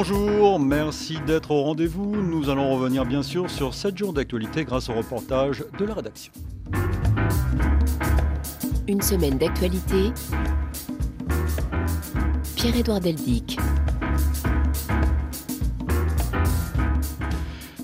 Bonjour, merci d'être au rendez-vous. Nous allons revenir bien sûr sur 7 jours d'actualité grâce au reportage de la rédaction. Une semaine d'actualité. Pierre-Édouard Deldic.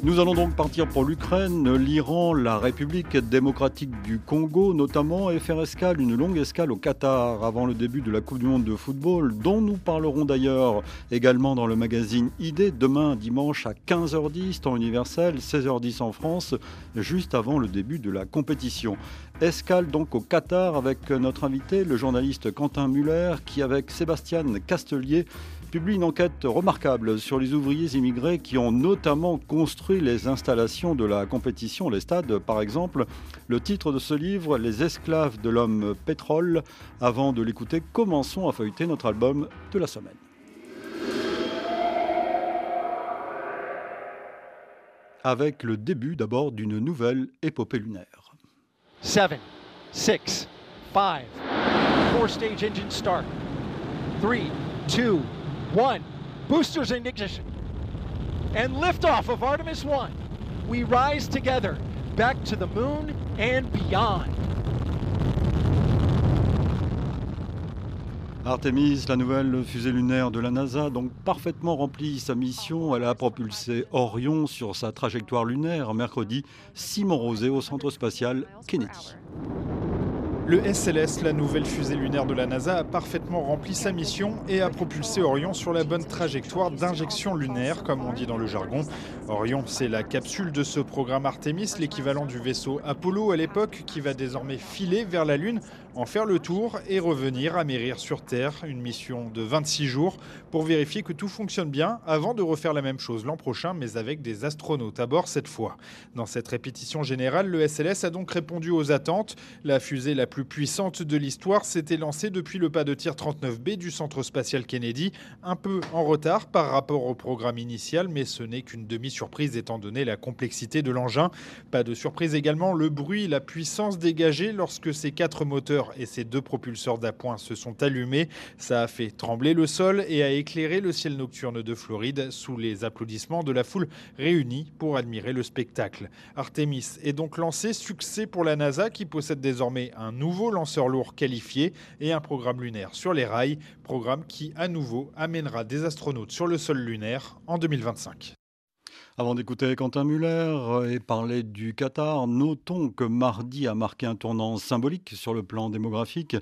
Nous allons donc partir pour l'Ukraine, l'Iran, la République démocratique du Congo notamment, et faire escale, une longue escale au Qatar avant le début de la Coupe du Monde de football, dont nous parlerons d'ailleurs également dans le magazine ID demain dimanche à 15h10 temps universel, 16h10 en France, juste avant le début de la compétition. Escale donc au Qatar avec notre invité, le journaliste Quentin Muller, qui avec Sébastien Castelier publie une enquête remarquable sur les ouvriers immigrés qui ont notamment construit les installations de la compétition, les stades par exemple. Le titre de ce livre, Les esclaves de l'homme pétrole. Avant de l'écouter, commençons à feuilleter notre album de la semaine. Avec le début d'abord d'une nouvelle épopée lunaire. 7, 6, 5, 4 stage engine start. 3, 2, one. Boosters in ignition. And liftoff of Artemis 1. We rise together back to the moon and beyond. Artemis, la nouvelle fusée lunaire de la NASA, donc parfaitement remplie sa mission. Elle a propulsé Orion sur sa trajectoire lunaire mercredi. Simon Rosé au centre spatial Kennedy. Le SLS, la nouvelle fusée lunaire de la NASA, a parfaitement rempli sa mission et a propulsé Orion sur la bonne trajectoire d'injection lunaire, comme on dit dans le jargon. Orion, c'est la capsule de ce programme Artemis, l'équivalent du vaisseau Apollo à l'époque, qui va désormais filer vers la Lune, en faire le tour et revenir amérir sur Terre. Une mission de 26 jours pour vérifier que tout fonctionne bien avant de refaire la même chose l'an prochain, mais avec des astronautes à bord cette fois. Dans cette répétition générale, le SLS a donc répondu aux attentes. La fusée la plus puissante de l'histoire s'était lancée depuis le pas de tir 39B du centre spatial Kennedy, un peu en retard par rapport au programme initial, mais ce n'est qu'une demi-surprise étant donné la complexité de l'engin. Pas de surprise également, le bruit, la puissance dégagée lorsque ces quatre moteurs et ces deux propulseurs d'appoint se sont allumés. Ça a fait trembler le sol et a éclairé le ciel nocturne de Floride sous les applaudissements de la foule réunie pour admirer le spectacle. Artemis est donc lancé, succès pour la NASA qui possède désormais un nouveau lanceur lourd qualifié et un programme lunaire sur les rails, programme qui à nouveau amènera des astronautes sur le sol lunaire en 2025. Avant d'écouter Quentin Muller et parler du Qatar, notons que mardi a marqué un tournant symbolique sur le plan démographique.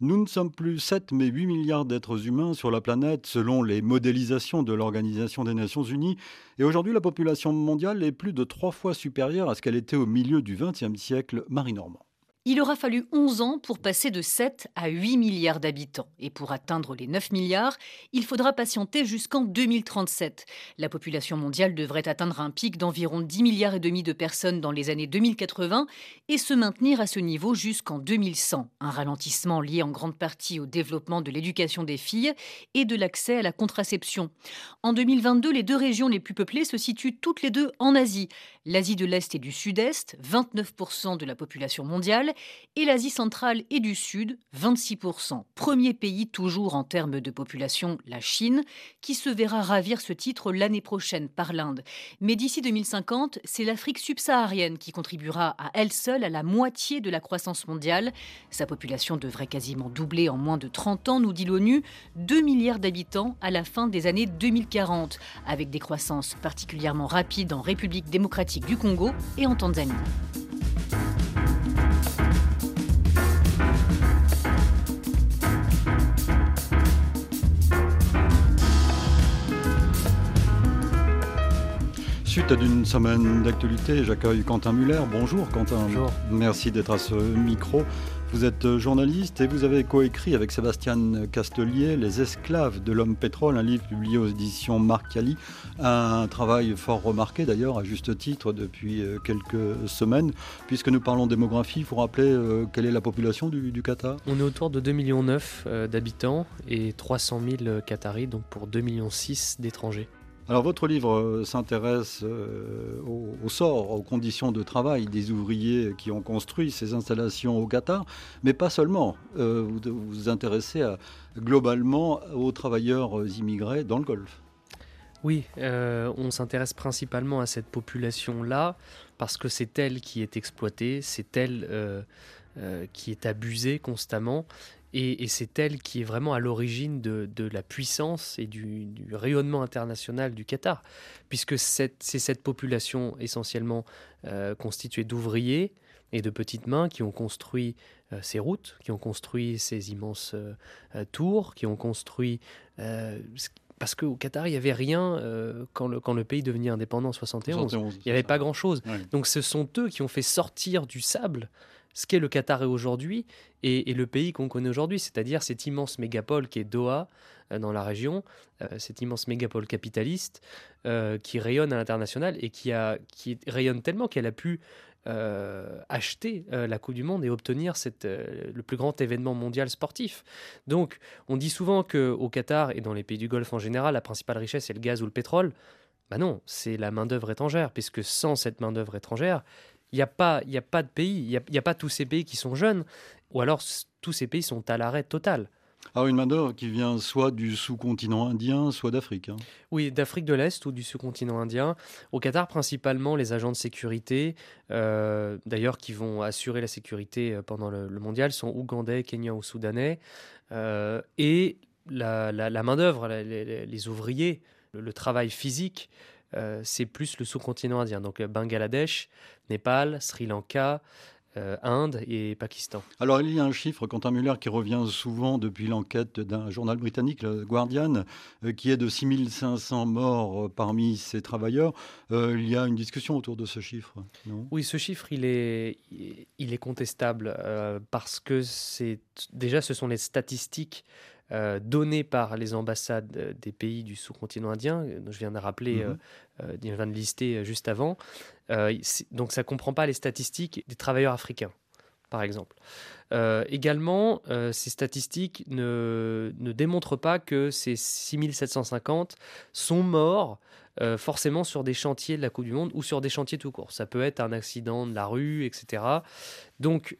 Nous ne sommes plus 7 mais 8 milliards d'êtres humains sur la planète selon les modélisations de l'Organisation des Nations Unies. Et aujourd'hui, la population mondiale est plus de trois fois supérieure à ce qu'elle était au milieu du XXe siècle, Marie Normand. Il aura fallu 11 ans pour passer de 7 à 8 milliards d'habitants. Et pour atteindre les 9 milliards, il faudra patienter jusqu'en 2037. La population mondiale devrait atteindre un pic d'environ 10 milliards et demi de personnes dans les années 2080 et se maintenir à ce niveau jusqu'en 2100. Un ralentissement lié en grande partie au développement de l'éducation des filles et de l'accès à la contraception. En 2022, les deux régions les plus peuplées se situent toutes les deux en Asie. L'Asie de l'Est et du Sud-Est, 29% de la population mondiale, et l'Asie centrale et du Sud, 26%. Premier pays toujours en termes de population, la Chine, qui se verra ravir ce titre l'année prochaine par l'Inde. Mais d'ici 2050, c'est l'Afrique subsaharienne qui contribuera à elle seule à la moitié de la croissance mondiale. Sa population devrait quasiment doubler en moins de 30 ans, nous dit l'ONU, 2 milliards d'habitants à la fin des années 2040, avec des croissances particulièrement rapides en République démocratique du Congo et en Tanzanie. Suite d'une semaine d'actualité, j'accueille Quentin Muller. Bonjour Quentin. Bonjour. Merci d'être à ce micro. Vous êtes journaliste et vous avez coécrit avec Sébastien Castelier Les esclaves de l'homme pétrole, un livre publié aux éditions Marcali. Un travail fort remarqué d'ailleurs, à juste titre, depuis euh, quelques semaines. Puisque nous parlons démographie, il faut rappeler euh, quelle est la population du, du Qatar? On est autour de 2,9 millions euh, d'habitants et 300 000 Qataris, donc pour 2,6 millions d'étrangers. Alors votre livre euh, s'intéresse euh, au, sort, aux conditions de travail des ouvriers qui ont construit ces installations au Qatar, mais pas seulement. Euh, vous vous intéressez globalement aux travailleurs immigrés dans le Golfe. Oui, on s'intéresse principalement à cette population-là parce que c'est elle qui est exploitée, c'est elle qui est abusée constamment et, c'est elle qui est vraiment à l'origine de, la puissance et du, rayonnement international du Qatar, puisque c'est cette population essentiellement constituée d'ouvriers et de petites mains qui ont construit ces routes, qui ont construit ces immenses tours, qui ont construit parce qu'au Qatar, il n'y avait rien euh, quand, le, quand le pays devenait indépendant en 71. il n'y avait pas grand-chose. Donc ce sont eux qui ont fait sortir du sable ce qu'est le Qatar aujourd'hui et, le pays qu'on connaît aujourd'hui, c'est-à-dire cette immense mégapole qui est Doha euh, dans la région, euh, cette immense mégapole capitaliste qui rayonne à l'international et qui, a, rayonne tellement qu'elle a pu euh, acheter euh, la Coupe du Monde et obtenir euh, le plus grand événement mondial sportif. Donc, on dit souvent qu'au Qatar et dans les pays du Golfe en général, la principale richesse c'est le gaz ou le pétrole. Bah non, c'est la main-d'œuvre étrangère, puisque sans cette main-d'œuvre étrangère, il n'y a, pas, a pas de pays, il n'y a, a, pas tous ces pays qui sont jeunes, ou alors tous ces pays sont à l'arrêt total. Alors une main-d'œuvre qui vient soit du sous-continent indien, soit d'Afrique. Hein. Oui, d'Afrique de l'Est ou du sous-continent indien. Au Qatar, principalement les agents de sécurité, euh, d'ailleurs qui vont assurer la sécurité euh, pendant le, mondial, sont ougandais, kenyans ou soudanais. Euh, et la, main-d'œuvre, les, ouvriers, le, travail physique, c'est plus le sous-continent indien. Donc Bangladesh, Népal, Sri Lanka. Euh, Inde et Pakistan. Alors il y a un chiffre, Quentin Muller, qui revient souvent depuis l'enquête d'un journal britannique, le Guardian, euh, qui est de 6500 morts euh, parmi ces travailleurs. il y a une discussion autour de ce chiffre, non? Oui, ce chiffre, il est, il est contestable parce que c'est déjà, ce sont les statistiques euh, données par les ambassades des pays du sous-continent indien, dont je viens de rappeler, mhm. je viens de lister juste avant. Euh, donc ça ne comprend pas les statistiques des travailleurs africains, par exemple. Euh, également, euh, ces statistiques ne, ne, démontrent pas que ces 6750 sont morts forcément sur des chantiers de la Coupe du Monde ou sur des chantiers tout court. Ça peut être un accident de la rue, etc. Donc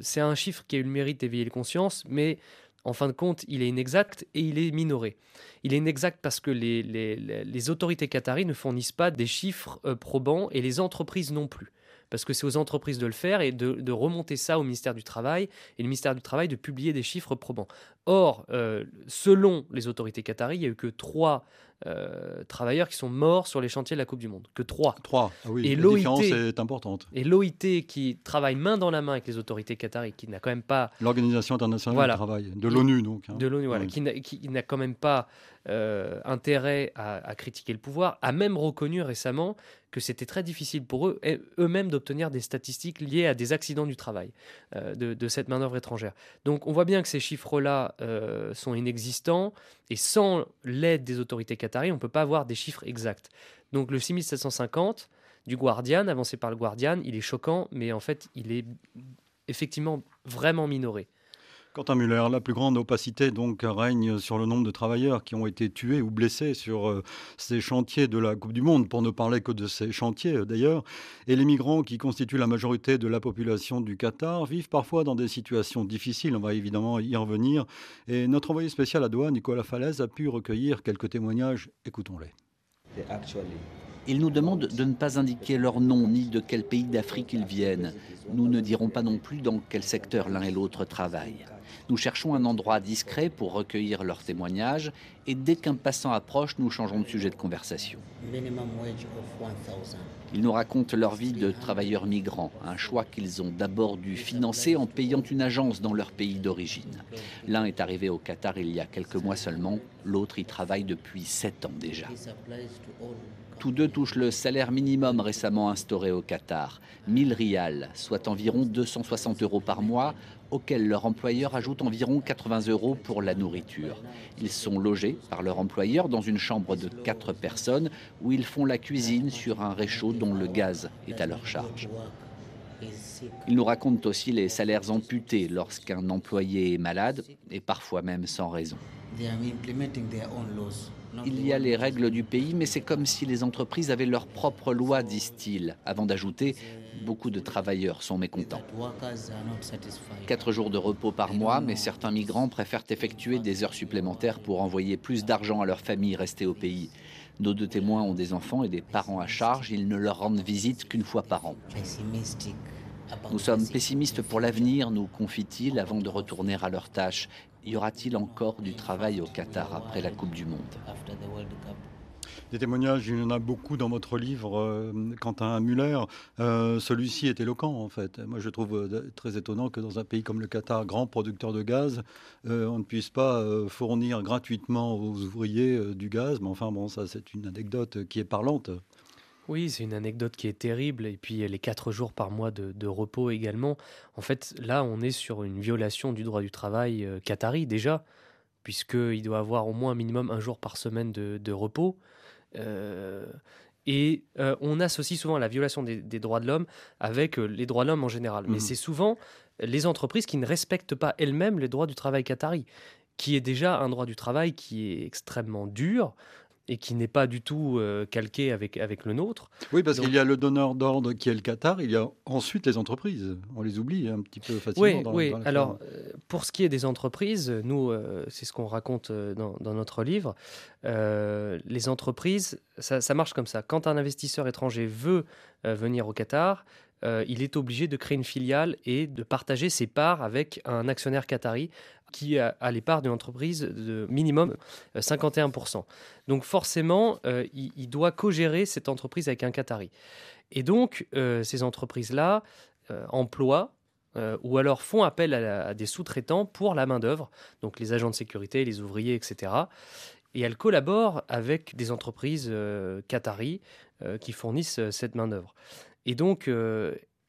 c'est un chiffre qui a eu le mérite d'éveiller les consciences, mais en fin de compte, il est inexact et il est minoré. Il est inexact parce que les, autorités qataries ne fournissent pas des chiffres euh, probants et les entreprises non plus. Parce que c'est aux entreprises de le faire et de, remonter ça au ministère du Travail et le ministère du Travail de publier des chiffres probants. Or, euh, selon les autorités qataries, il n'y a eu que trois euh, travailleurs qui sont morts sur les chantiers de la Coupe du Monde. Que trois. Trois, ah oui, et la différence est importante. Et l'OIT qui travaille main dans la main avec les autorités qataries, qui n'a quand même pas... L'Organisation internationale du travail, de l'ONU donc. Hein. De l'ONU, voilà, qui n'a quand même pas euh, intérêt à, critiquer le pouvoir, a même reconnu récemment que c'était très difficile pour eux, eux-mêmes, d'obtenir des statistiques liées à des accidents du travail euh, de, cette main-d'œuvre étrangère. Donc on voit bien que ces chiffres-là sont inexistants et sans l'aide des autorités qataries, on ne peut pas avoir des chiffres exacts. Donc le 6750 du Guardian, avancé par le Guardian, il est choquant, mais en fait, il est effectivement vraiment minoré. Quentin Muller, la plus grande opacité donc règne sur le nombre de travailleurs qui ont été tués ou blessés sur euh, ces chantiers de la Coupe du Monde, pour ne parler que de ces chantiers euh, d'ailleurs. Et les migrants qui constituent la majorité de la population du Qatar vivent parfois dans des situations difficiles. On va évidemment y revenir. Et notre envoyé spécial à Doha, Nicolas Falaise, a pu recueillir quelques témoignages. Écoutons-les. Ils nous demandent de ne pas indiquer leur nom ni de quel pays d'Afrique ils viennent. Nous ne dirons pas non plus dans quel secteur l'un et l'autre travaillent. Nous cherchons un endroit discret pour recueillir leurs témoignages et dès qu'un passant approche, nous changeons de sujet de conversation. Ils nous racontent leur vie de travailleurs migrants, un choix qu'ils ont d'abord dû financer en payant une agence dans leur pays d'origine. L'un est arrivé au Qatar il y a quelques mois seulement, l'autre y travaille depuis sept ans déjà. Tous deux touchent le salaire minimum récemment instauré au Qatar, 1000 rials, soit environ 260 euros par mois, auxquels leur employeur ajoute environ 80 euros pour la nourriture. Ils sont logés par leur employeur dans une chambre de 4 personnes où ils font la cuisine sur un réchaud dont le gaz est à leur charge. Ils nous racontent aussi les salaires amputés lorsqu'un employé est malade et parfois même sans raison. Il y a les règles du pays, mais c'est comme si les entreprises avaient leurs propres lois, disent-ils, avant d'ajouter beaucoup de travailleurs sont mécontents. Quatre jours de repos par mois, mais certains migrants préfèrent effectuer des heures supplémentaires pour envoyer plus d'argent à leur famille restée au pays. Nos deux témoins ont des enfants et des parents à charge. Ils ne leur rendent visite qu'une fois par an. Nous sommes pessimistes pour l'avenir, nous confie-t-il, avant de retourner à leur tâche. Y aura-t-il encore du travail au Qatar après la Coupe du Monde? Des témoignages, il y en a beaucoup dans votre livre, euh, Quentin Muller. Euh, Celui-ci est éloquent, en fait. Moi, je trouve euh, très étonnant que dans un pays comme le Qatar, grand producteur de gaz, euh, on ne puisse pas fournir gratuitement aux ouvriers du gaz. Mais enfin, bon, ça, c'est une anecdote qui est parlante. Oui, c'est une anecdote qui est terrible. Et puis les quatre jours par mois de, repos également. En fait, là, on est sur une violation du droit du travail qatari déjà, puisqu'il doit avoir au moins un minimum un jour par semaine de repos. Euh, et euh, on associe souvent la violation des, droits de l'homme avec euh, les droits de l'homme en général. Mais mhm. c'est souvent les entreprises qui ne respectent pas elles-mêmes les droits du travail qatari, qui est déjà un droit du travail qui est extrêmement dur, et qui n'est pas du tout euh, calqué avec, avec le nôtre. Oui, parce qu'il y a le donneur d'ordre qui est le Qatar, il y a ensuite les entreprises. On les oublie un petit peu facilement. Oui, oui. alors euh, pour ce qui est des entreprises, nous, euh, c'est ce qu'on raconte dans, dans, notre livre, les entreprises, ça, ça, marche comme ça. Quand un investisseur étranger veut venir au Qatar, il est obligé de créer une filiale et de partager ses parts avec un actionnaire qatari qui a, les parts d'une entreprise de minimum 51%. Euh, donc forcément, euh, il, doit co-gérer cette entreprise avec un Qatari. Et donc, euh, ces entreprises-là emploient ou alors font appel à, des sous-traitants pour la main-d'œuvre, donc les agents de sécurité, les ouvriers, etc. Et elles collaborent avec des entreprises qataris qui fournissent cette main-d'œuvre. Et donc,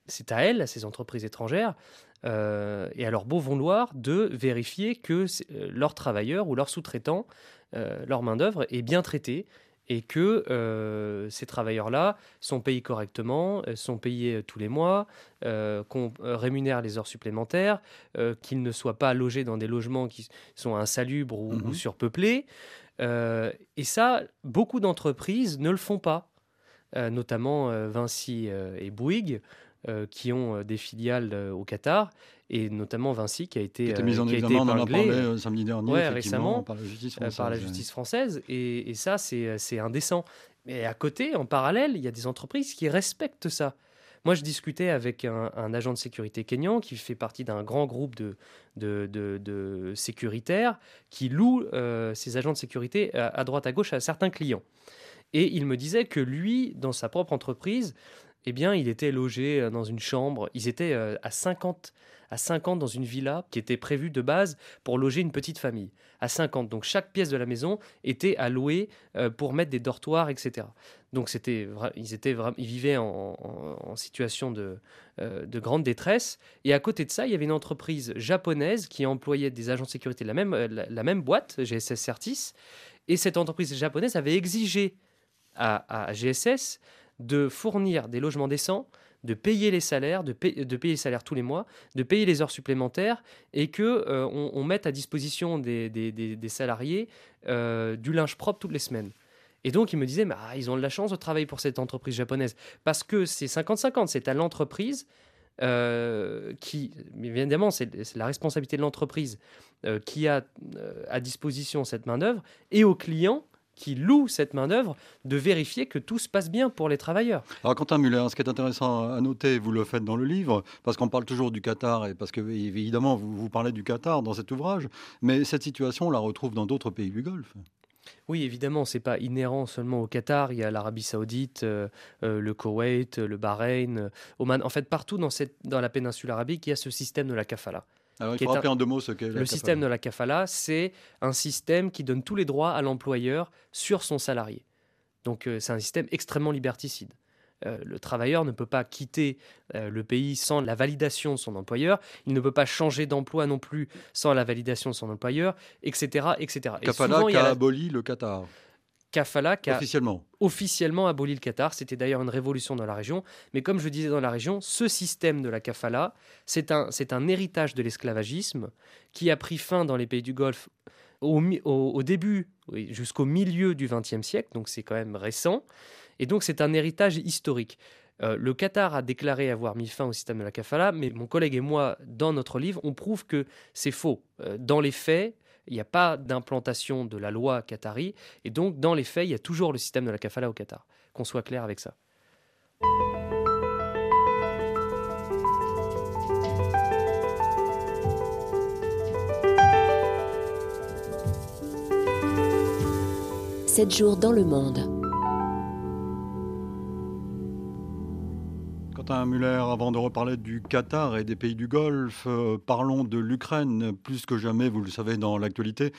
c'est à elles, à ces entreprises étrangères, euh, et à leur beau vouloir de vérifier que euh, leurs travailleurs ou leurs sous-traitants, euh, leur main-d'œuvre est bien traitée et que ces travailleurs-là sont payés correctement, sont payés tous les mois, qu'on rémunère les heures supplémentaires, qu'ils ne soient pas logés dans des logements qui sont insalubres ou, ou mmh surpeuplés. et ça, beaucoup d'entreprises ne le font pas, notamment Vinci et Bouygues. Euh, qui ont euh, des filiales euh, au Qatar, et notamment Vinci qui a été, qui mise en examen, on en a parlé samedi dernier, récemment, par la justice française. Par la justice française et, et ça, c'est indécent. Mais à côté, en parallèle, il y a des entreprises qui respectent ça. Moi, je discutais avec un, agent de sécurité kényan qui fait partie d'un grand groupe de, de, de, sécuritaires qui loue ses agents de sécurité à, à, droite à gauche à certains clients. Et il me disait que lui, dans sa propre entreprise, eh bien, il était logé euh, dans une chambre. Ils étaient euh, à 50, à 50 dans une villa qui était prévue de base pour loger une petite famille. À 50. Donc, chaque pièce de la maison était allouée euh, pour mettre des dortoirs, etc. Donc, c'était, ils, étaient, ils vivaient en, situation de, de, grande détresse. Et à côté de ça, il y avait une entreprise japonaise qui employait des agents de sécurité de la même, la, même boîte, GSS Certis. Et cette entreprise japonaise avait exigé à, GSS de fournir des logements décents, de payer les salaires, de, payer les salaires tous les mois, de payer les heures supplémentaires et que euh, on, mette à disposition des, salariés euh, du linge propre toutes les semaines. Et donc, il me disait, ah, ils ont de la chance de travailler pour cette entreprise japonaise. Parce que c'est 50-50, c'est à l'entreprise euh, qui, évidemment, c'est la responsabilité de l'entreprise qui a à disposition cette main-d'œuvre, et au client qui loue cette main-d'œuvre de vérifier que tout se passe bien pour les travailleurs. Alors, Quentin Muller, ce qui est intéressant à noter, vous le faites dans le livre, parce qu'on parle toujours du Qatar, et parce que, évidemment, vous, vous parlez du Qatar dans cet ouvrage, mais cette situation, on la retrouve dans d'autres pays du Golfe. Oui, évidemment, c'est pas inhérent seulement au Qatar. Il y a l'Arabie Saoudite, euh, euh, le Koweït, le Bahreïn, Oman. En fait, partout dans, cette, dans la péninsule arabique, il y a ce système de la kafala. Alors, il faut rappeler en deux mots ce qu'est Le système de la kafala, c'est un système qui donne tous les droits à l'employeur sur son salarié. Donc euh, c'est un système extrêmement liberticide. Euh, le travailleur ne peut pas quitter euh, le pays sans la validation de son employeur. Il ne peut pas changer d'emploi non plus sans la validation de son employeur, etc. etc. Kafala qui a aboli le Qatar. Kafala qui a officiellement. officiellement aboli le Qatar. C'était d'ailleurs une révolution dans la région. Mais comme je disais dans la région, ce système de la Kafala, c'est un, c'est un héritage de l'esclavagisme qui a pris fin dans les pays du Golfe au, au, début, jusqu'au milieu du XXe siècle. Donc c'est quand même récent. Et donc c'est un héritage historique. Euh, le Qatar a déclaré avoir mis fin au système de la kafala, mais mon collègue et moi, dans notre livre, on prouve que c'est faux. Euh, dans les faits, Il n'y a pas d'implantation de la loi qatari. Et donc, dans les faits, il y a toujours le système de la kafala au Qatar. Qu'on soit clair avec ça. « 7 jours dans le monde. Quentin Muller, avant de reparler du Qatar et des pays du Golfe, euh, parlons de l'Ukraine. Plus que jamais, vous le savez dans l'actualité,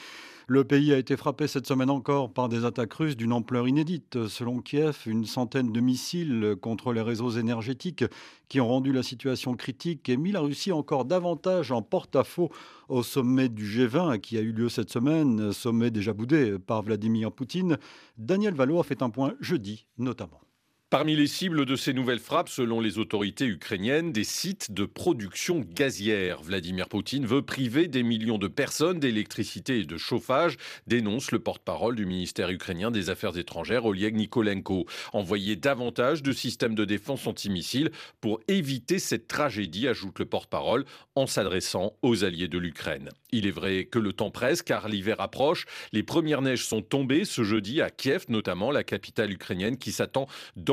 le pays a été frappé cette semaine encore par des attaques russes d'une ampleur inédite. Selon Kiev, une centaine de missiles contre les réseaux énergétiques qui ont rendu la situation critique et mis la Russie encore davantage en porte-à-faux au sommet du G20 qui a eu lieu cette semaine, sommet déjà boudé par Vladimir Poutine. Daniel Valo a fait un point jeudi notamment. Parmi les cibles de ces nouvelles frappes, selon les autorités ukrainiennes, des sites de production gazière. Vladimir Poutine veut priver des millions de personnes d'électricité et de chauffage, dénonce le porte-parole du ministère ukrainien des Affaires étrangères, Oleg Nikolenko. Envoyer davantage de systèmes de défense antimissiles pour éviter cette tragédie, ajoute le porte-parole, en s'adressant aux alliés de l'Ukraine. Il est vrai que le temps presse car l'hiver approche. Les premières neiges sont tombées ce jeudi à Kiev, notamment la capitale ukrainienne, qui s'attend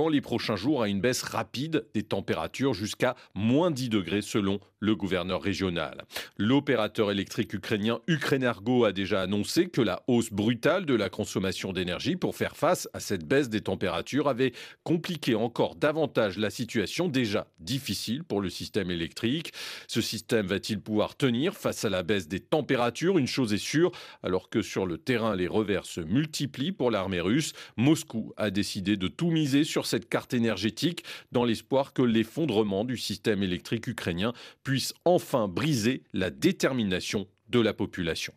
les prochains jours à une baisse rapide des températures jusqu'à moins 10 degrés selon le gouverneur régional. L'opérateur électrique ukrainien Ukrenergo a déjà annoncé que la hausse brutale de la consommation d'énergie pour faire face à cette baisse des températures avait compliqué encore davantage la situation déjà difficile pour le système électrique. Ce système va-t-il pouvoir tenir face à la baisse des températures? Une chose est sûre, alors que sur le terrain les revers se multiplient pour l'armée russe, Moscou a décidé de tout miser sur cette carte énergétique dans l'espoir que l'effondrement du système électrique ukrainien puisse enfin briser la détermination de la population.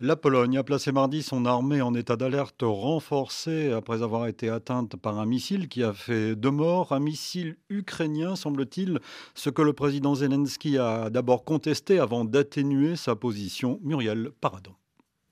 La Pologne a placé mardi son armée en état d'alerte renforcée après avoir été atteinte par un missile qui a fait deux morts, un missile ukrainien semble-t-il, ce que le président Zelensky a d'abord contesté avant d'atténuer sa position. Muriel Paradon.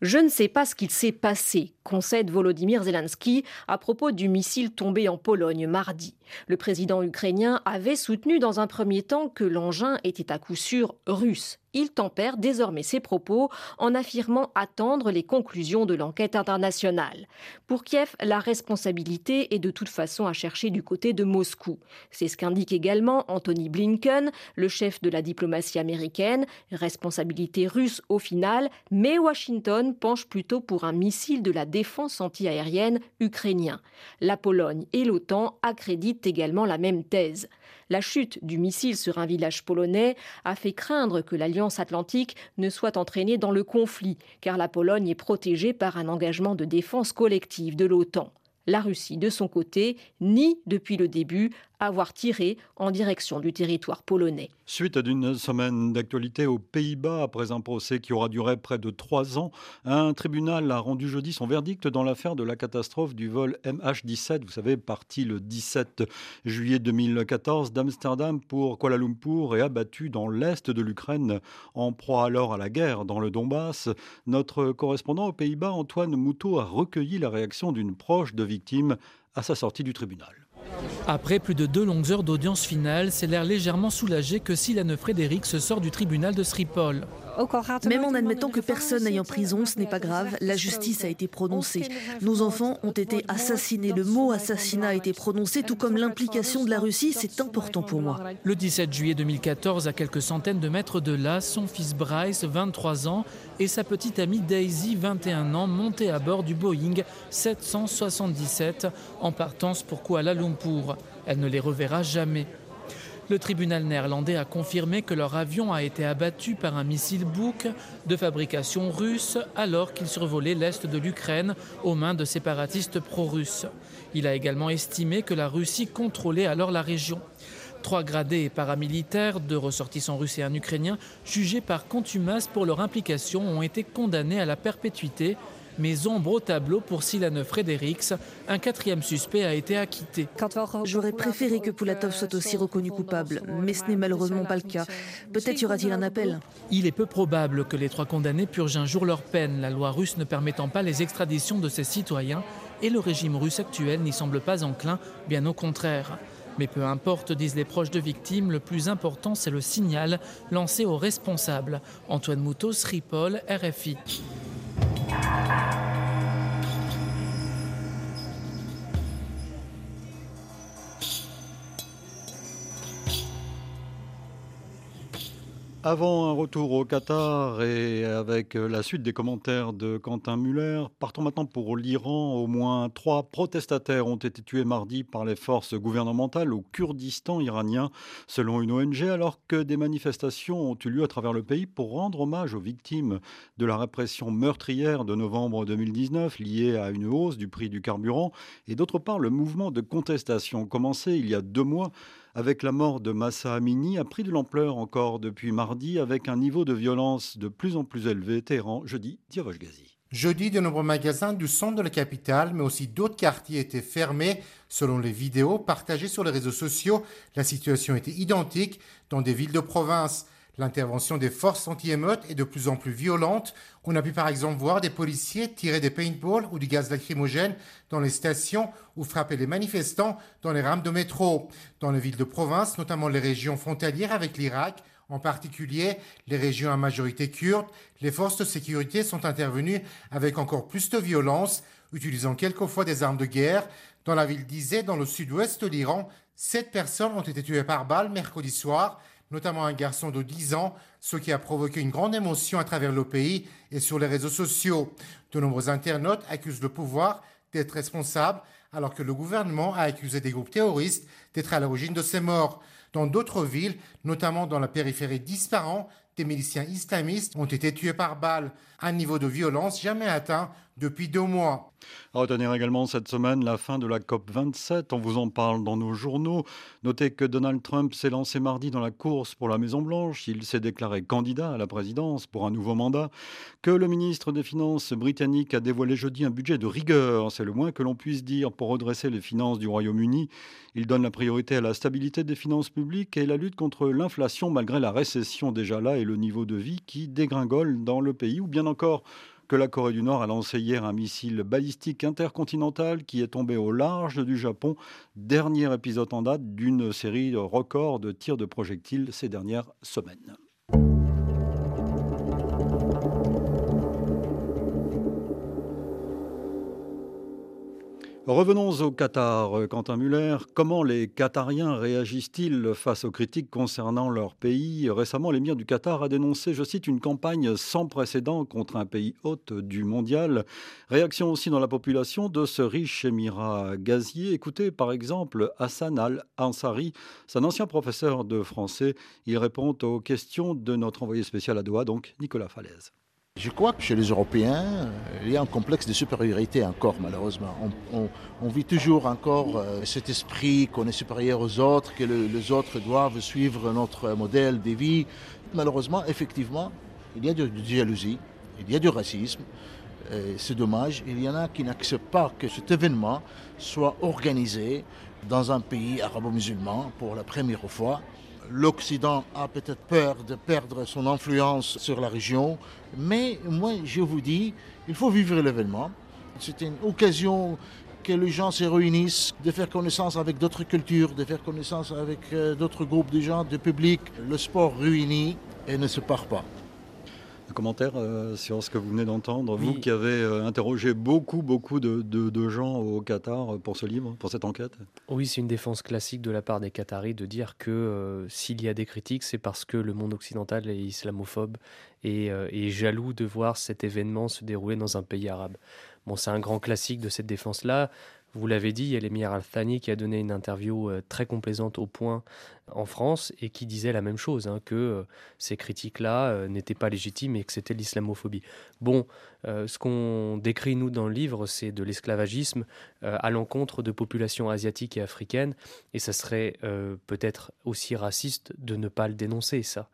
Je ne sais pas ce qu'il s'est passé, concède Volodymyr Zelensky à propos du missile tombé en Pologne mardi. Le président ukrainien avait soutenu dans un premier temps que l'engin était à coup sûr russe. Il tempère désormais ses propos en affirmant attendre les conclusions de l'enquête internationale. Pour Kiev, la responsabilité est de toute façon à chercher du côté de Moscou. C'est ce qu'indique également Anthony Blinken, le chef de la diplomatie américaine. Responsabilité russe au final, mais Washington penche plutôt pour un missile de la défense antiaérienne ukrainien. La Pologne et l'OTAN accréditent également la même thèse. La chute du missile sur un village polonais a fait craindre que l'Alliance atlantique ne soit entraînée dans le conflit, car la Pologne est protégée par un engagement de défense collective de l'OTAN. La Russie, de son côté, nie depuis le début avoir tiré en direction du territoire polonais. Suite d'une semaine d'actualité aux Pays-Bas, après un procès qui aura duré près de trois ans, un tribunal a rendu jeudi son verdict dans l'affaire de la catastrophe du vol MH17, vous savez, parti le 17 juillet 2014 d'Amsterdam pour Kuala Lumpur et abattu dans l'est de l'Ukraine, en proie alors à la guerre dans le Donbass. Notre correspondant aux Pays-Bas, Antoine Moutot, a recueilli la réaction d'une proche de victime à sa sortie du tribunal. Après plus de deux longues heures d'audience finale, c'est l'air légèrement soulagé que Silane Frédéric se sort du tribunal de Sripol. Même en admettant que personne n'aille en prison, ce n'est pas grave, la justice a été prononcée. Nos enfants ont été assassinés. Le mot assassinat a été prononcé, tout comme l'implication de la Russie, c'est important pour moi. Le 17 juillet 2014, à quelques centaines de mètres de là, son fils Bryce, 23 ans, et sa petite amie Daisy, 21 ans, montaient à bord du Boeing 777 en partance pour Kuala Lumpur. Elle ne les reverra jamais. Le tribunal néerlandais a confirmé que leur avion a été abattu par un missile Buk de fabrication russe alors qu'il survolait l'est de l'Ukraine aux mains de séparatistes pro-russes. Il a également estimé que la Russie contrôlait alors la région. Trois gradés paramilitaires, deux ressortissants russes et un ukrainien, jugés par contumace pour leur implication, ont été condamnés à la perpétuité mais ombre au tableau pour Silane Fredericks, un quatrième suspect a été acquitté. J'aurais préféré que Poulatov soit aussi reconnu coupable, mais ce n'est malheureusement pas le cas. Peut-être y aura-t-il un appel Il est peu probable que les trois condamnés purgent un jour leur peine, la loi russe ne permettant pas les extraditions de ses citoyens, et le régime russe actuel n'y semble pas enclin, bien au contraire. Mais peu importe, disent les proches de victimes, le plus important c'est le signal lancé aux responsables. Antoine Moutos, Ripoll, RFI. Música Avant un retour au Qatar et avec la suite des commentaires de Quentin Muller, partons maintenant pour l'Iran. Au moins trois protestataires ont été tués mardi par les forces gouvernementales au Kurdistan iranien, selon une ONG, alors que des manifestations ont eu lieu à travers le pays pour rendre hommage aux victimes de la répression meurtrière de novembre 2019 liée à une hausse du prix du carburant et d'autre part le mouvement de contestation commencé il y a deux mois avec la mort de Massa Amini, a pris de l'ampleur encore depuis mardi avec un niveau de violence de plus en plus élevé. Téhéran, jeudi, Diavosh. Jeudi, de nombreux magasins du centre de la capitale, mais aussi d'autres quartiers étaient fermés. Selon les vidéos partagées sur les réseaux sociaux, la situation était identique dans des villes de province. L'intervention des forces anti-émeutes est de plus en plus violente. On a pu par exemple voir des policiers tirer des paintballs ou du gaz lacrymogène dans les stations ou frapper les manifestants dans les rames de métro. Dans les villes de province, notamment les régions frontalières avec l'Irak, en particulier les régions à majorité kurde, les forces de sécurité sont intervenues avec encore plus de violence, utilisant quelquefois des armes de guerre. Dans la ville d'Izé, dans le sud-ouest de l'Iran, sept personnes ont été tuées par balle mercredi soir notamment un garçon de 10 ans, ce qui a provoqué une grande émotion à travers le pays et sur les réseaux sociaux. De nombreux internautes accusent le pouvoir d'être responsable, alors que le gouvernement a accusé des groupes terroristes d'être à l'origine de ces morts. Dans d'autres villes, notamment dans la périphérie d'Isparan, des miliciens islamistes ont été tués par balles, un niveau de violence jamais atteint depuis deux mois. Retenir également cette semaine la fin de la COP27. On vous en parle dans nos journaux. Notez que Donald Trump s'est lancé mardi dans la course pour la Maison-Blanche. Il s'est déclaré candidat à la présidence pour un nouveau mandat. Que le ministre des Finances britannique a dévoilé jeudi un budget de rigueur. C'est le moins que l'on puisse dire pour redresser les finances du Royaume-Uni. Il donne la priorité à la stabilité des finances publiques et la lutte contre l'inflation malgré la récession déjà là et le niveau de vie qui dégringole dans le pays ou bien encore que la Corée du Nord a lancé hier un missile balistique intercontinental qui est tombé au large du Japon, dernier épisode en date d'une série record de tirs de projectiles ces dernières semaines. Revenons au Qatar, euh, Quentin Muller. Comment les Qatariens réagissent-ils face aux critiques concernant leur pays? Récemment, l'émir du Qatar a dénoncé, je cite, une campagne sans précédent contre un pays hôte du mondial. Réaction aussi dans la population de ce riche émirat gazier. Écoutez par exemple Hassan Al-Ansari, un ancien professeur de français. Il répond aux questions de notre envoyé spécial à Doha, donc Nicolas Falaise. Je crois que chez les Européens, il y a un complexe de supériorité encore, malheureusement. On, vit toujours encore euh, cet esprit qu'on est supérieur aux autres, que les autres doivent suivre notre modèle de vie. Malheureusement, effectivement, il y a de, de jalousie, il y a du racisme. C'est dommage. Il y en a qui n'acceptent pas que cet événement soit organisé dans un pays arabo-musulman pour la première fois l'Occident a peut-être peur de perdre son influence sur la région, mais moi je vous dis, il faut vivre l'événement. C'est une occasion que les gens se réunissent, de faire connaissance avec d'autres cultures, de faire connaissance avec euh, d'autres groupes de gens, de public. Le sport réunit et ne se part pas. Un commentaire euh, sur ce que vous venez d'entendre, vous qui avez euh, interrogé beaucoup, beaucoup de, gens au Qatar pour ce livre, pour cette enquête Oui, c'est une défense classique de la part des Qataris de dire que euh, s'il y a des critiques, c'est parce que le monde occidental est islamophobe et, et, jaloux de voir cet événement se dérouler dans un pays arabe. Bon, c'est un grand classique de cette défense-là. Vous l'avez dit, il y a l'émir Al-Thani qui a donné une interview euh, très complaisante au point en France et qui disait la même chose, hein, que euh, ces critiques-là euh, n'étaient pas légitimes et que c'était l'islamophobie. Bon, ce qu'on décrit nous dans le livre, c'est de l'esclavagisme à l'encontre de populations asiatiques et africaines, et ça serait peut-être aussi raciste de ne pas le dénoncer, ça.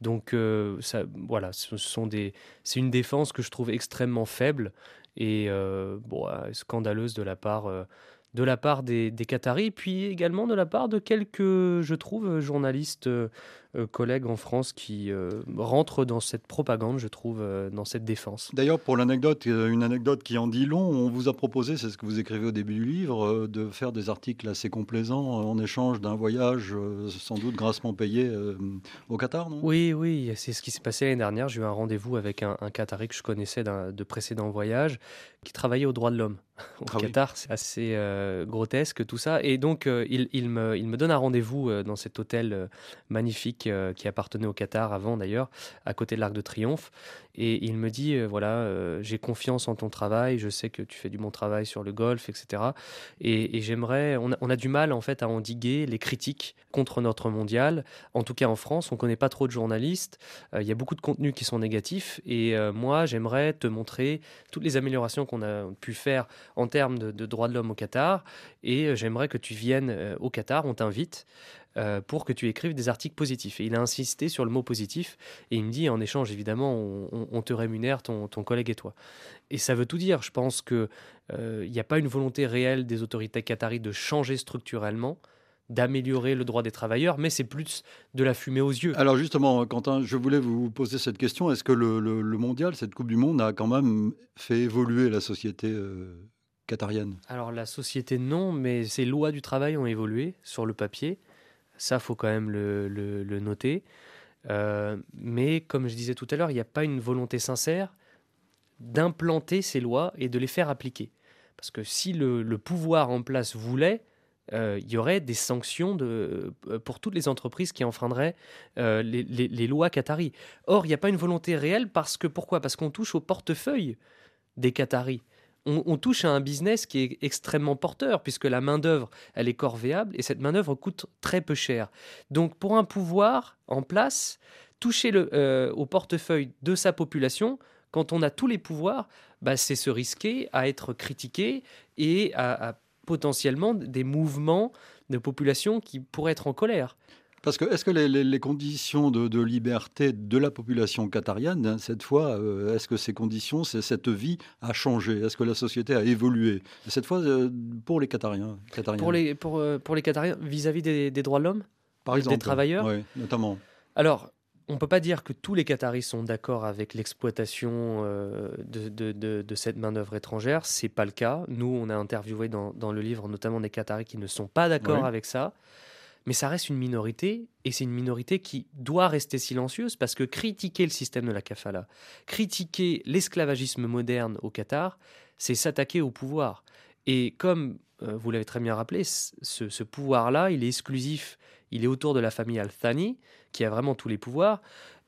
Donc, ça, voilà, ce sont des, c'est une défense que je trouve extrêmement faible et euh, euh, scandaleuse de la part, euh, de la part des, des, Qataris, puis également de la part de quelques, je trouve, journalistes collègues en France qui rentrent dans cette propagande, je trouve, dans cette défense. D'ailleurs, pour l'anecdote, une anecdote qui en dit long, on vous a proposé, c'est ce que vous écrivez au début du livre, de faire des articles assez complaisants en échange d'un voyage sans doute grassement payé au Qatar, non? Oui, oui, c'est ce qui s'est passé l'année dernière. J'ai eu un rendez-vous avec un, un Qatari que je connaissais de précédents voyages qui travaillait aux droits de l'homme au Ah oui. Qatar. C'est assez euh, grotesque tout ça. Et donc, euh, il, il me, il me donne un rendez-vous euh, dans cet hôtel euh, euh, qui appartenait au Qatar avant d'ailleurs, à côté de l'Arc de Triomphe. Et il me dit, euh, voilà, euh, j'ai confiance en ton travail, je sais que tu fais du bon travail sur le golf, etc. Et, j'aimerais, on a, du mal en fait à endiguer les critiques contre notre mondial. En tout cas en France, on connaît pas trop de journalistes. Il y a beaucoup de contenus qui sont négatifs. Et moi, j'aimerais te montrer toutes les améliorations qu'on a pu faire en termes de, droits de l'homme au Qatar. Et j'aimerais que tu viennes au Qatar, on t'invite. Euh, pour que tu écrives des articles positifs. Et il a insisté sur le mot positif et il me dit en échange, évidemment, on, on- on te rémunère, ton, ton collègue et toi. Et ça veut tout dire. Je pense qu'il n'y a pas une volonté réelle des autorités qataries de changer structurellement, d'améliorer le droit des travailleurs, mais c'est plus de la fumée aux yeux. Alors justement, Quentin, je voulais vous poser cette question. Est-ce que le, le- le mondial, cette Coupe du Monde, a quand même fait évoluer la société euh, qatarienne? Alors la société non, mais ces lois du travail ont évolué sur le papier. Ça, faut quand même le, noter. Euh, mais comme je disais tout à l'heure, il n'y a pas une volonté sincère d'implanter ces lois et de les faire appliquer. Parce que si le, pouvoir en place voulait, euh, il y aurait des sanctions euh, pour toutes les entreprises qui enfreindraient les, lois qataris. Or, il n'y a pas une volonté réelle parce que pourquoi? Parce qu'on touche au portefeuille des Qataris. On, touche à un business qui est extrêmement porteur, puisque la main-d'œuvre, elle est corvéable et cette main-d'œuvre coûte très peu cher. Donc, pour un pouvoir en place, toucher le, euh, au portefeuille de sa population, quand on a tous les pouvoirs, bah, c'est se risquer à être critiqué et à, à potentiellement des mouvements de population qui pourraient être en colère. Parce que est-ce que les, les- les conditions de, de liberté de la population qatarienne, cette fois, euh, est-ce que ces conditions, cette vie a changé? Est-ce que la société a évolué? Cette fois, euh, pour les Qatariens. Pour les, pour, euh, pour les Qatariens, vis-à-vis des, des droits de l'homme? Par des exemple, travailleurs? Oui, notamment. Alors, on ne peut pas dire que tous les Qataris sont d'accord avec l'exploitation euh, de, de- de- de cette main-d'œuvre étrangère. C'est pas le cas. Nous, on a interviewé dans, dans le livre notamment des Qataris qui ne sont pas d'accord Oui. avec ça. Mais ça reste une minorité, et c'est une minorité qui doit rester silencieuse parce que critiquer le système de la kafala, critiquer l'esclavagisme moderne au Qatar, c'est s'attaquer au pouvoir. Et comme euh, vous l'avez très bien rappelé, ce pouvoir-là, il est exclusif, il est autour de la famille Al-Thani, qui a vraiment tous les pouvoirs.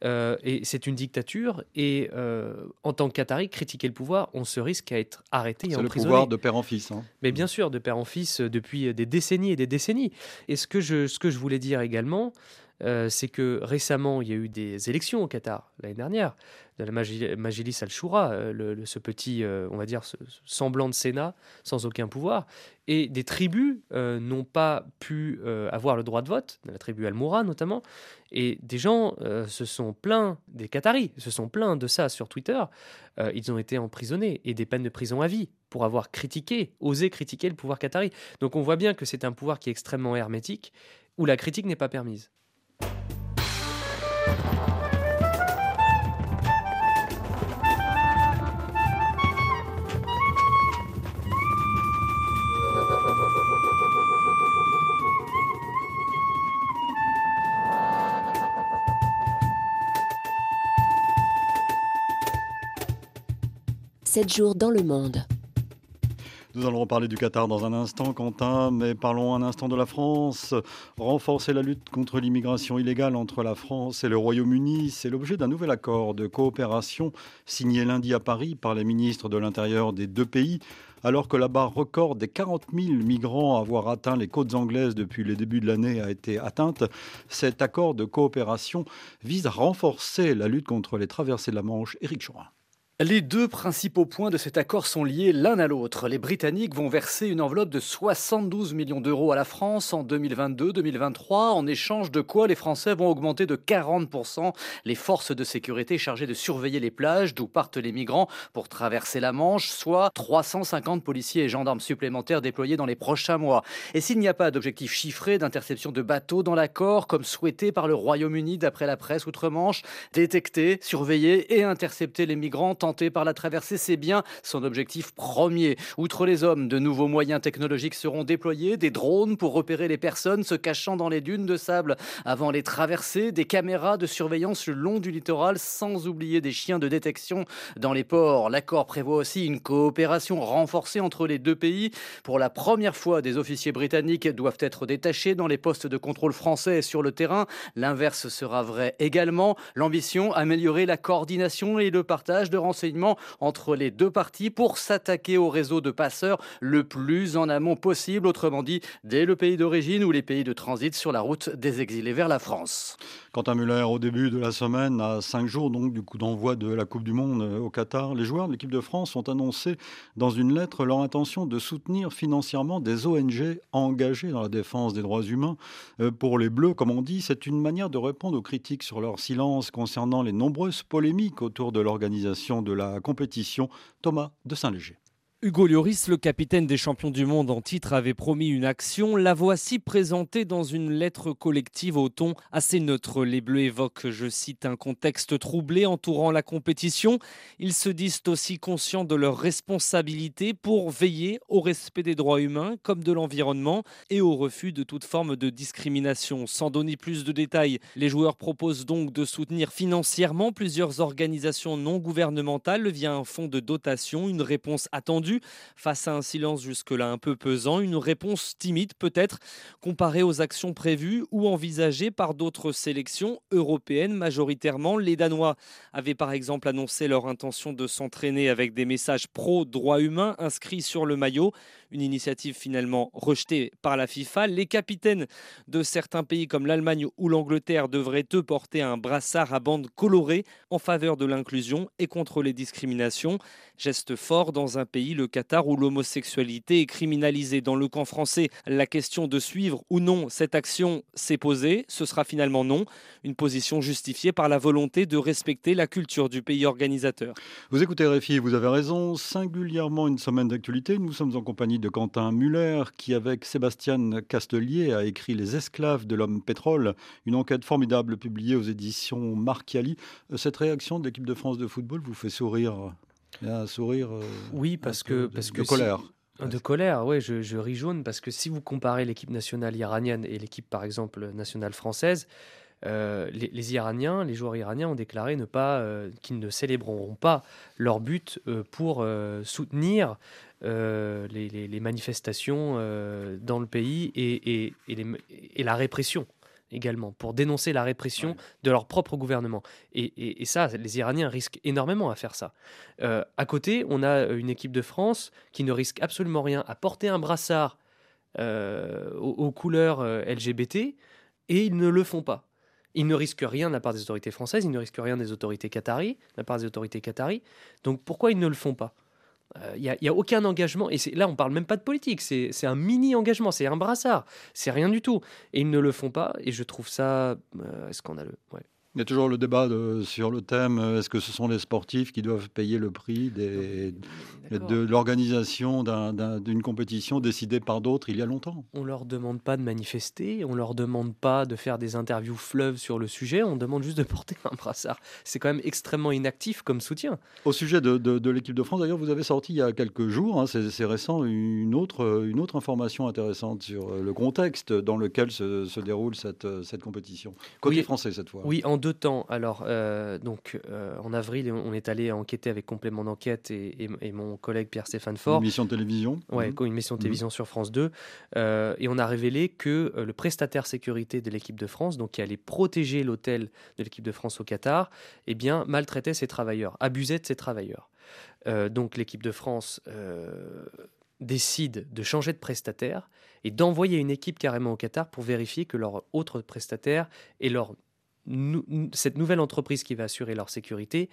Euh, et c'est une dictature. Et euh, en tant que Qatari, critiquer le pouvoir, on se risque à être arrêté et C'est le pouvoir de père en fils. hein. Mais bien sûr, de père en fils euh, depuis des décennies et des décennies. Et ce que je, ce que je voulais dire également, euh, c'est que récemment, il y a eu des élections au Qatar, l'année dernière, de la Majlis al-Shura, euh, ce petit, euh, on va dire, semblant de Sénat sans aucun pouvoir. Et des tribus n'ont pas pu avoir le droit de vote, la tribu Al-Moura notamment. Et des gens se sont plaints, des Qataris se sont plaints de ça sur Twitter. Ils ont été emprisonnés et des peines de prison à vie pour avoir critiqué, osé critiquer le pouvoir qatari. Donc on voit bien que c'est un pouvoir qui est extrêmement hermétique, où la critique n'est pas permise. Jours dans le monde. Nous allons reparler du Qatar dans un instant, Quentin, mais parlons un instant de la France. Renforcer la lutte contre l'immigration illégale entre la France et le Royaume-Uni, c'est l'objet d'un nouvel accord de coopération signé lundi à Paris par les ministres de l'Intérieur des deux pays. Alors que la barre record des 40 000 migrants à avoir atteint les côtes anglaises depuis le début de l'année a été atteinte, cet accord de coopération vise à renforcer la lutte contre les traversées de la Manche. Éric Chorin. Les deux principaux points de cet accord sont liés l'un à l'autre. Les Britanniques vont verser une enveloppe de 72 millions d'euros à la France en 2022-2023, en échange de quoi les Français vont augmenter de 40% les forces de sécurité chargées de surveiller les plages d'où partent les migrants pour traverser la Manche, soit 350 policiers et gendarmes supplémentaires déployés dans les prochains mois. Et s'il n'y a pas d'objectif chiffré d'interception de bateaux dans l'accord, comme souhaité par le Royaume-Uni d'après la presse outre-Manche, détecter, surveiller et intercepter les migrants par la traversée, c'est bien son objectif premier. Outre les hommes, de nouveaux moyens technologiques seront déployés, des drones pour repérer les personnes se cachant dans les dunes de sable avant les traversées, des caméras de surveillance le long du littoral, sans oublier des chiens de détection dans les ports. L'accord prévoit aussi une coopération renforcée entre les deux pays. Pour la première fois, des officiers britanniques doivent être détachés dans les postes de contrôle français sur le terrain. L'inverse sera vrai également. L'ambition, améliorer la coordination et le partage de renseignements entre les deux parties pour s'attaquer au réseau de passeurs le plus en amont possible, autrement dit, dès le pays d'origine ou les pays de transit sur la route des exilés vers la France. Quant à Muller, au début de la semaine, à cinq jours donc du coup d'envoi de la Coupe du Monde euh, au Qatar, les joueurs de l'équipe de France ont annoncé dans une lettre leur intention de soutenir financièrement des ONG engagées dans la défense des droits humains. Euh, pour les Bleus, comme on dit, c'est une manière de répondre aux critiques sur leur silence concernant les nombreuses polémiques autour de l'organisation de la compétition. Thomas de Saint-Léger. Hugo Lloris, le capitaine des champions du monde en titre, avait promis une action. La voici présentée dans une lettre collective au ton assez neutre. Les Bleus évoquent, je cite, un contexte troublé entourant la compétition. Ils se disent aussi conscients de leur responsabilité pour veiller au respect des droits humains comme de l'environnement et au refus de toute forme de discrimination. Sans donner plus de détails, les joueurs proposent donc de soutenir financièrement plusieurs organisations non gouvernementales via un fonds de dotation, une réponse attendue face à un silence jusque-là un peu pesant, une réponse timide peut-être comparée aux actions prévues ou envisagées par d'autres sélections européennes majoritairement. Les Danois avaient par exemple annoncé leur intention de s'entraîner avec des messages pro-droits humains inscrits sur le maillot, une initiative finalement rejetée par la FIFA. Les capitaines de certains pays comme l'Allemagne ou l'Angleterre devraient eux porter un brassard à bande colorée en faveur de l'inclusion et contre les discriminations. Geste fort dans un pays, le Qatar, où l'homosexualité est criminalisée. Dans le camp français, la question de suivre ou non cette action s'est posée. Ce sera finalement non. Une position justifiée par la volonté de respecter la culture du pays organisateur. Vous écoutez Réfi, vous avez raison. Singulièrement une semaine d'actualité. Nous sommes en compagnie de Quentin Muller, qui avec Sébastien Castelier a écrit Les esclaves de l'homme pétrole, une enquête formidable publiée aux éditions Marchiali. Cette réaction de l'équipe de France de football vous fait sourire? Il y a un sourire. Euh, oui, parce que. Parce de, colère. De colère, oui, je, je, ris jaune parce que si vous comparez l'équipe nationale iranienne et l'équipe, par exemple, nationale française, euh, les, Iraniens, les joueurs iraniens ont déclaré ne pas, euh, qu'ils ne célébreront pas leur but pour soutenir les, les, manifestations dans le pays et, et, et la répression également, pour dénoncer la répression de leur propre gouvernement. Et, ça, les Iraniens risquent énormément à faire ça. Euh, à côté, on a une équipe de France qui ne risque absolument rien à porter un brassard euh, aux, couleurs euh, LGBT, et ils ne le font pas. Ils ne risquent rien de la part des autorités françaises, ils ne risquent rien des autorités qataries, de la part des autorités qataries. Donc pourquoi ils ne le font pas? Il euh, n'y a, aucun engagement. Et là, on parle même pas de politique. C'est un mini-engagement. C'est un brassard. C'est rien du tout. Et ils ne le font pas. Et je trouve ça euh, scandaleux. Il y a toujours le débat sur le thème euh, est-ce que ce sont les sportifs qui doivent payer le prix des, de l'organisation d'une compétition décidée par d'autres il y a longtemps On leur demande pas de manifester, on leur demande pas de faire des interviews fleuves sur le sujet, on demande juste de porter un brassard. C'est quand même extrêmement inactif comme soutien. Au sujet de, l'équipe de France, d'ailleurs, vous avez sorti il y a quelques jours, hein, c'est récent, une autre, une autre information intéressante sur le contexte dans lequel se, déroule cette, cette compétition. Côté français cette fois. Oui, en temps. Alors, euh, donc, euh, en avril, on est allé enquêter avec complément d'enquête et, mon collègue Pierre-Stéphane Fort. Une mission de télévision Oui, mmh. une mission de télévision mmh. sur France 2. Euh, et on a révélé que le prestataire sécurité de l'équipe de France, donc qui allait protéger l'hôtel de l'équipe de France au Qatar, eh bien, maltraitait ses travailleurs, abusait de ses travailleurs. donc, l'équipe de France décide de changer de prestataire et d'envoyer une équipe carrément au Qatar pour vérifier que leurs autres prestataires et cette nouvelle entreprise qui va assurer leur sécurité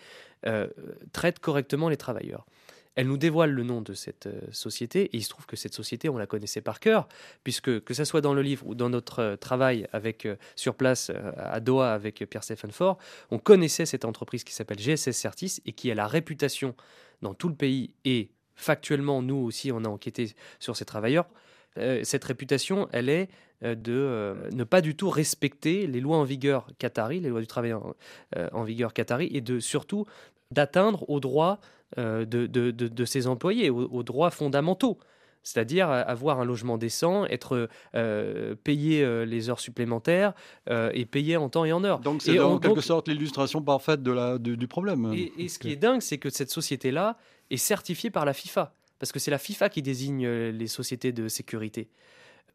euh, traite correctement les travailleurs. Elle nous dévoile le nom de cette euh, société et il se trouve que cette société, on la connaissait par cœur, puisque que ce soit dans le livre ou dans notre euh, travail avec, sur place à Doha avec Pierre-Stéphane Fort, on connaissait cette entreprise qui s'appelle GSS Certis et qui a la réputation dans tout le pays et factuellement, nous aussi, on a enquêté sur ces travailleurs. Cette réputation, elle est euh, de euh, ne pas du tout respecter les lois en vigueur qatari, les lois du travail en, euh, vigueur qatari, et de surtout d'atteindre aux droits de, de, ses employés, aux droits fondamentaux c'est-à-dire avoir un logement décent, être euh, payé euh, les heures supplémentaires euh, et payé en temps et en heure. Donc c'est en, quelque sorte l'illustration parfaite de la, du, problème. Et, ce qui est dingue, c'est que cette société-là est certifiée par la FIFA, parce que c'est la FIFA qui désigne les sociétés de sécurité.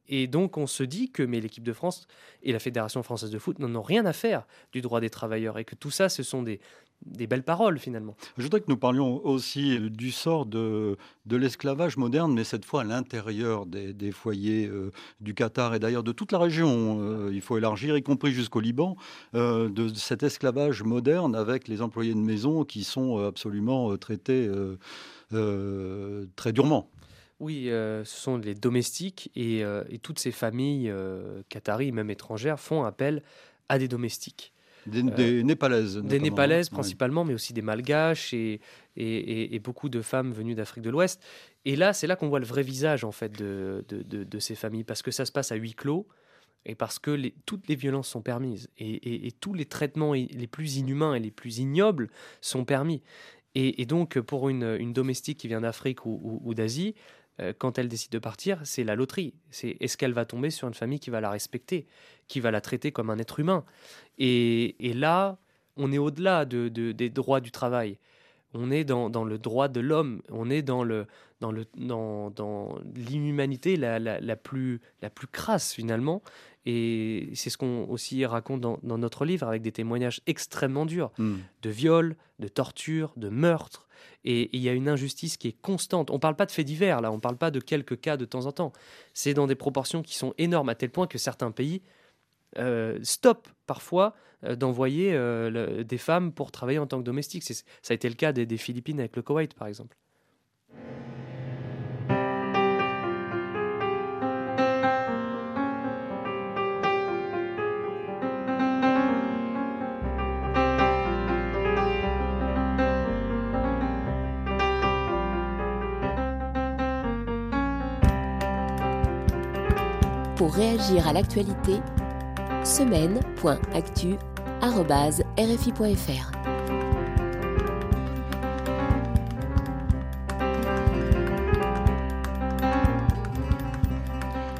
Et donc on se dit que mais l'équipe de France et la Fédération française de foot n'en ont rien à faire du droit des travailleurs et que tout ça, ce sont des, belles paroles finalement. Je voudrais que nous parlions aussi du sort de, l'esclavage moderne, mais cette fois à l'intérieur des, foyers euh, du Qatar et d'ailleurs de toute la région. Euh, il faut élargir, y compris jusqu'au Liban, euh, de cet esclavage moderne avec les employés de maison qui sont absolument traités très durement. Oui, ce sont les domestiques et, et toutes ces familles qataries, même étrangères, font appel à des domestiques. Des, Népalaises. Des Népalaises principalement, mais aussi des Malgaches et, et, beaucoup de femmes venues d'Afrique de l'Ouest. Et là, c'est là qu'on voit le vrai visage en fait de, de, ces familles, parce que ça se passe à huis clos et parce que les, toutes les violences sont permises et, tous les traitements les plus inhumains et les plus ignobles sont permis. Et, donc, pour une, domestique qui vient d'Afrique ou d'Asie, euh, quand elle décide de partir, c'est la loterie. C'est est-ce qu'elle va tomber sur une famille qui va la respecter, qui va la traiter comme un être humain? Et, là, on est au-delà de, des droits du travail. On est dans, le droit de l'homme. On est dans le dans le dans, dans l'inhumanité la, la, plus la plus crasse finalement. Et c'est ce qu'on aussi raconte dans, notre livre avec des témoignages extrêmement durs hmm. de viols, de tortures, de meurtres. Et il y a une injustice qui est constante. On ne parle pas de faits divers, là, on ne parle pas de quelques cas de temps en temps. C'est dans des proportions qui sont énormes, à tel point que certains pays euh, stoppent parfois euh, d'envoyer euh, des femmes pour travailler en tant que domestiques. Ça a été le cas des Philippines avec le Koweït, par exemple. Pour réagir à l'actualité, semaine.actu.rfi.fr.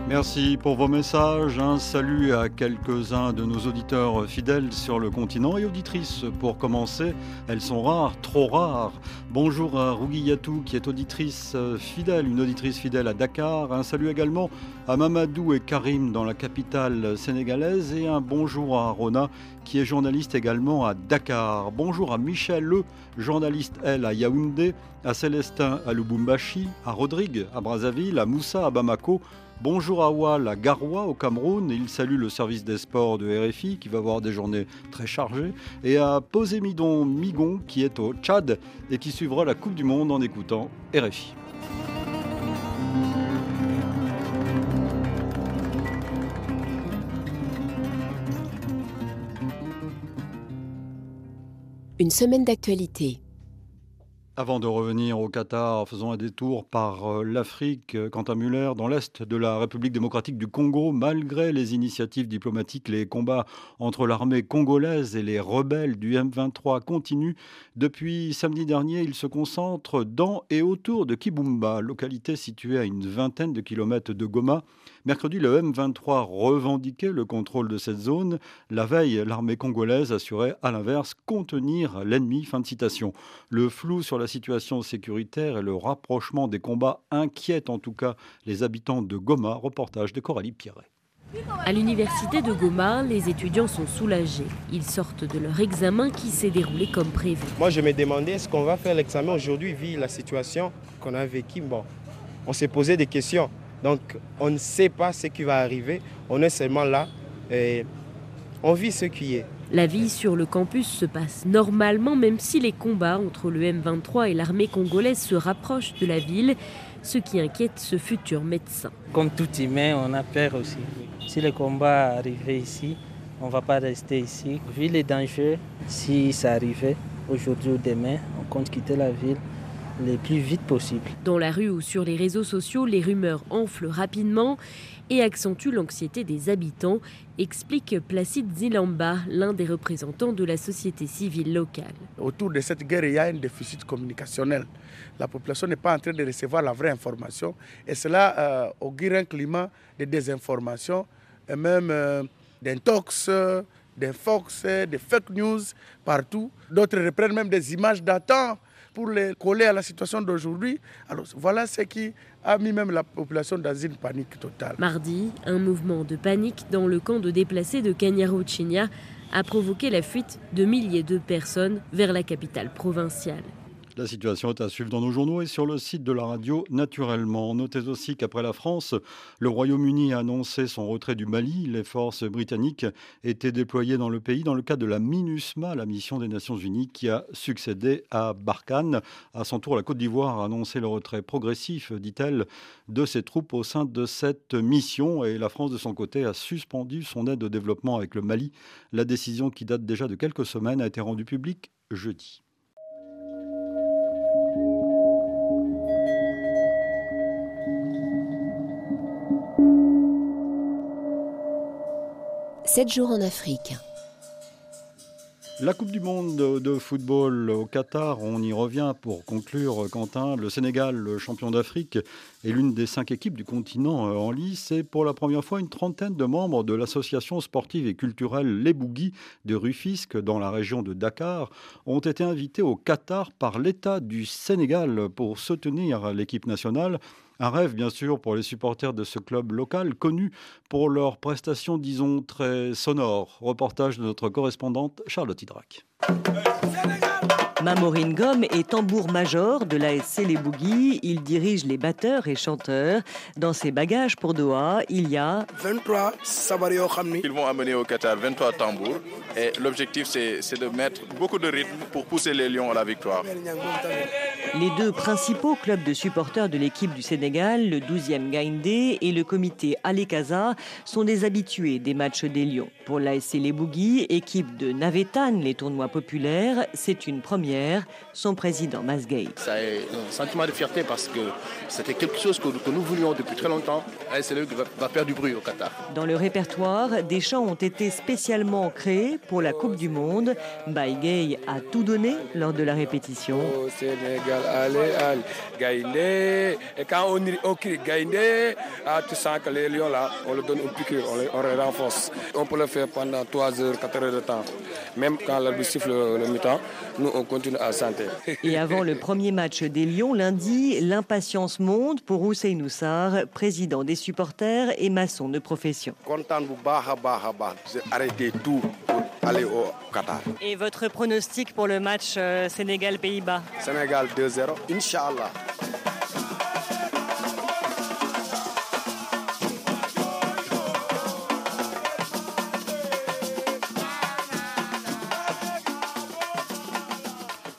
Merci pour vos messages. Un salut à quelques-uns de nos auditeurs fidèles sur le continent et auditrices. Pour commencer, elles sont rares, trop rares. Bonjour à Rougiyatou qui est auditrice fidèle, une auditrice fidèle à Dakar. Un salut également à Mamadou et Karim dans la capitale sénégalaise et un bonjour à Rona qui est journaliste également à Dakar. Bonjour à Michel Le, journaliste elle à Yaoundé, à Célestin à Lubumbashi, à Rodrigue à Brazzaville, à Moussa à Bamako. Bonjour à Wal à Garoua au Cameroun, il salue le service des sports de RFI qui va avoir des journées très chargées, et à Posémidon Migon qui est au Tchad et qui suivra la Coupe du Monde en écoutant RFI. Une semaine d'actualité. Avant de revenir au Qatar, faisons un détour par euh, l'Afrique. Quant à Muller, dans l'est de la République démocratique du Congo, malgré les initiatives diplomatiques, les combats entre l'armée congolaise et les rebelles du M23 continuent. Depuis samedi dernier, ils se concentrent dans et autour de Kibumba, localité située à une vingtaine de kilomètres de Goma. Mercredi, le M23 revendiquait le contrôle de cette zone. La veille, l'armée congolaise assurait à l'inverse contenir l'ennemi. Fin de citation. Le flou sur la situation sécuritaire et le rapprochement des combats inquiètent en tout cas les habitants de Goma. Reportage de Coralie Pierret. À l'université de Goma, les étudiants sont soulagés. Ils sortent de leur examen qui s'est déroulé comme prévu. Moi, je me demandais est-ce qu'on va faire l'examen aujourd'hui, vu la situation qu'on a vécue? Bon, on s'est posé des questions. Donc on ne sait pas ce qui va arriver, on est seulement là et on vit ce qui est. La vie sur le campus se passe normalement, même si les combats entre le M23 et l'armée congolaise se rapprochent de la ville, ce qui inquiète ce futur médecin. Comme tout humain, on a peur aussi. Si le combat arrivait ici, on ne va pas rester ici. Vu les dangers, si ça arrivait aujourd'hui ou demain, on compte quitter la ville le plus vite possible. Dans la rue ou sur les réseaux sociaux, les rumeurs enflent rapidement et accentuent l'anxiété des habitants, explique Placide Zilamba, l'un des représentants de la société civile locale. Autour de cette guerre, il y a un déficit communicationnel. La population n'est pas en train de recevoir la vraie information et cela euh, augure un climat de désinformation et même euh, d'intox, des fox, des fake news partout. D'autres reprennent même des images datant pour les coller à la situation d'aujourd'hui. Alors voilà ce qui a mis même la population dans une panique totale. Mardi, un mouvement de panique dans le camp de déplacés de Kanyaro-Chinia a provoqué la fuite de milliers de personnes vers la capitale provinciale. La situation est à suivre dans nos journaux et sur le site de la radio naturellement. Notez aussi qu'après la France, le Royaume-Uni a annoncé son retrait du Mali. Les forces britanniques étaient déployées dans le pays dans le cadre de la MINUSMA, la mission des Nations Unies qui a succédé à Barkhane. À son tour, la Côte d'Ivoire a annoncé le retrait progressif, dit-elle, de ses troupes au sein de cette mission et la France de son côté a suspendu son aide au développement avec le Mali. La décision qui date déjà de quelques semaines a été rendue publique jeudi. Jours en Afrique. La Coupe du Monde de football au Qatar, on y revient pour conclure, Quentin. Le Sénégal, le champion d'Afrique, est l'une des cinq équipes du continent euh, en lice. Et pour la première fois, une trentaine de membres de l'association sportive et culturelle Les Bouguis de Rufisque, dans la région de Dakar, ont été invités au Qatar par l'État du Sénégal pour soutenir l'équipe nationale. Un rêve, bien sûr, pour les supporters de ce club local, connu pour leurs prestations, disons, très sonores. Reportage de notre correspondante Charlotte Hydrac. Mamorin Gom est tambour-major de l'ASC Les Bougies. Il dirige les batteurs et chanteurs. Dans ses bagages pour Doha, il y a 23 sabario Ils vont amener au Qatar 23 tambours. Et l'objectif, c'est de mettre beaucoup de rythme pour pousser les Lions à la victoire. Les deux principaux clubs de supporters de l'équipe du Sénégal, le 12e Gaïndé et le comité Alekaza, sont des habitués des matchs des Lions. Pour l'ASC Les Bougies, équipe de Navetan, les tournois populaires, c'est une première son président Masgay. Ça est un sentiment de fierté parce que c'était quelque chose que, nous voulions depuis très longtemps. C'est lui qui va, faire du bruit au Qatar. Dans le répertoire, des chants ont été spécialement créés pour la Coupe du Monde. Baigay a tout donné lors de la répétition. Au Sénégal, allez, allez, Gaïndé. Et quand on, on crie Gaïndé, ah, tu sens que les lions là, on le donne une piqûre, on les, on les renforce. On peut le faire pendant 3 heures, 4 heures de temps. Même quand l'arbitre siffle le, le mi-temps, nous on continue à santé. Et avant le premier match des Lions lundi, l'impatience monte pour Hussein Oussar, président des supporters et maçon de profession. Content vous arrêtez tout pour aller au Qatar. Et votre pronostic pour le match euh, Sénégal-Pays-Bas? Sénégal 2-0, Inch'Allah.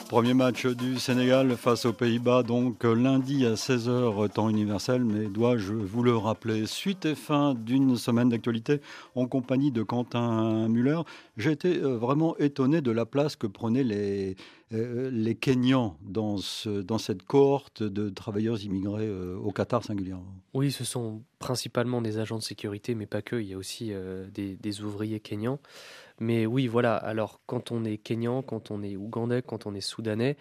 Premier match du Sénégal face aux Pays-Bas, donc lundi à 16h temps universel, mais dois-je vous le rappeler? Suite et fin d'une semaine d'actualité en compagnie de Quentin Muller. J'ai été euh, vraiment étonné de la place que prenaient les, euh, les Kenyans dans, ce, dans cette cohorte de travailleurs immigrés euh, au Qatar singulièrement. Oui, ce sont principalement des agents de sécurité, mais pas que, il y a aussi des, des ouvriers kenyans. Mais oui, voilà, alors quand on est Kenyan, quand on est Ougandais, quand on est Soudanais,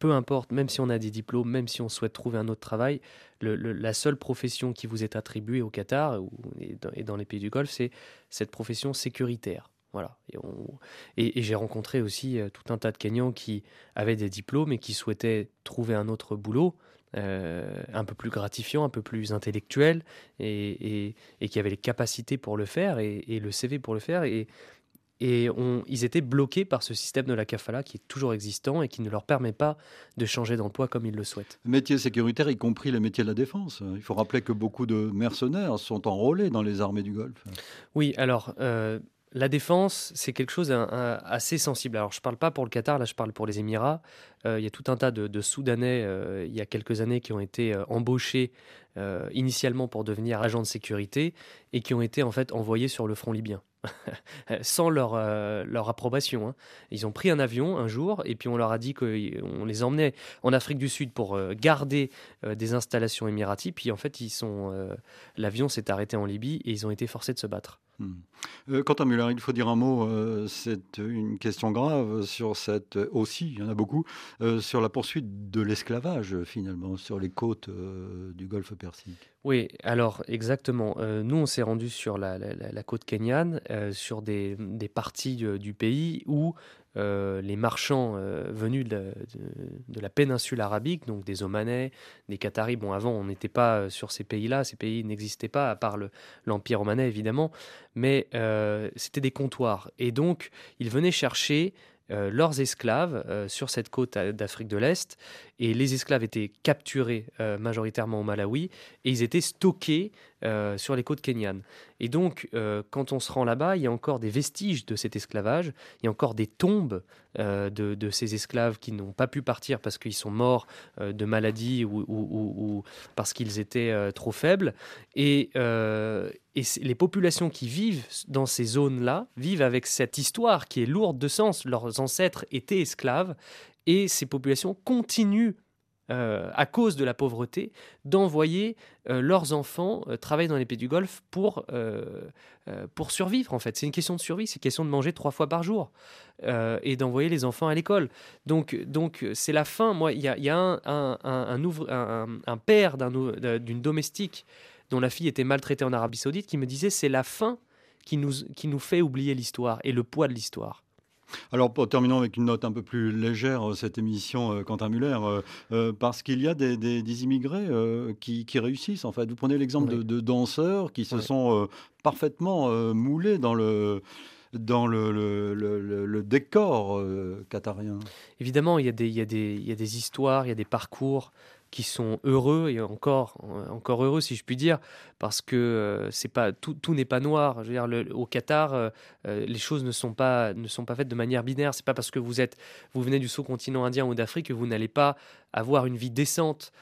peu importe, même si on a des diplômes, même si on souhaite trouver un autre travail, la seule profession qui vous est attribuée au Qatar ou, et, dans, les pays du Golfe, c'est cette profession sécuritaire. Voilà. Et, j'ai rencontré aussi euh, tout un tas de Kenyans qui avaient des diplômes et qui souhaitaient trouver un autre boulot. Euh, un peu plus gratifiant, un peu plus intellectuel, et, qui avaient les capacités pour le faire et, le CV pour le faire. Et, et ils étaient bloqués par ce système de la kafala qui est toujours existant et qui ne leur permet pas de changer d'emploi comme ils le souhaitent. Métiers sécuritaires, y compris les métiers de la défense. Il faut rappeler que beaucoup de mercenaires sont enrôlés dans les armées du Golfe. Oui, alors euh, la défense, c'est quelque chose assez sensible. Alors, je ne parle pas pour le Qatar, là, je parle pour les Émirats. Euh, il y a tout un tas de, Soudanais, euh, il y a quelques années, qui ont été embauchés initialement pour devenir agents de sécurité et qui ont été en fait envoyés sur le front libyen. sans leur, euh, leur approbation. Hein. Ils ont pris un avion un jour et puis on leur a dit qu'on les emmenait en Afrique du Sud pour euh, garder euh, des installations émiraties. Puis en fait, ils sont, l'avion s'est arrêté en Libye et ils ont été forcés de se battre. Hmm. quant à Muller, il faut dire un mot, c'est une question grave sur cette, aussi, il y en a beaucoup, sur la poursuite de l'esclavage finalement sur les côtes du golfe Persique. Oui, alors exactement. nous, on s'est rendu sur la, côte kenyane, sur des, parties du pays où les marchands venus de, la péninsule arabique, donc des Omanais, des Qataris, bon avant on n'était pas sur ces pays-là, ces pays n'existaient pas à part l'Empire omanais évidemment, mais c'était des comptoirs. Et donc ils venaient chercher euh, leurs esclaves euh, sur cette côte d'Afrique de l'Est. Et les esclaves étaient capturés euh, majoritairement au Malawi et ils étaient stockés sur les côtes kenyanes. Et donc, quand on se rend là-bas, il y a encore des vestiges de cet esclavage, il y a encore des tombes de, ces esclaves qui n'ont pas pu partir parce qu'ils sont morts de maladie ou, parce qu'ils étaient trop faibles. Et, et les populations qui vivent dans ces zones-là vivent avec cette histoire qui est lourde de sens. Leurs ancêtres étaient esclaves et ces populations continuent euh, à cause de la pauvreté, d'envoyer euh, leurs enfants euh, travailler dans les pays du Golfe pour, pour survivre, en fait. C'est une question de survie, c'est une question de manger trois fois par jour et d'envoyer les enfants à l'école. Donc, donc c'est la fin. Moi, il y a, un, un père d'une domestique dont la fille était maltraitée en Arabie Saoudite, qui me disait c'est la fin qui nous, qui nous fait oublier l'histoire et le poids de l'histoire. Alors, pour, terminons avec une note un peu plus légère, euh, cette émission, euh, Quentin Muller, euh, parce qu'il y a des, des, immigrés qui, qui, réussissent. En fait, vous prenez l'exemple de, danseurs qui se sont parfaitement moulés dans le dans le, le, le, décor qatarien. Évidemment, il y, a des, il, y a des, il y a des histoires, il y a des parcours qui sont heureux et encore, encore heureux si je puis dire, parce que euh, c'est pas tout, tout n'est pas noir. Je veux dire, le, au Qatar, euh, euh, les choses ne sont pas ne sont pas faites de manière binaire. C'est pas parce que vous êtes vous venez du sous-continent indien ou d'Afrique que vous n'allez pas avoir une vie décente.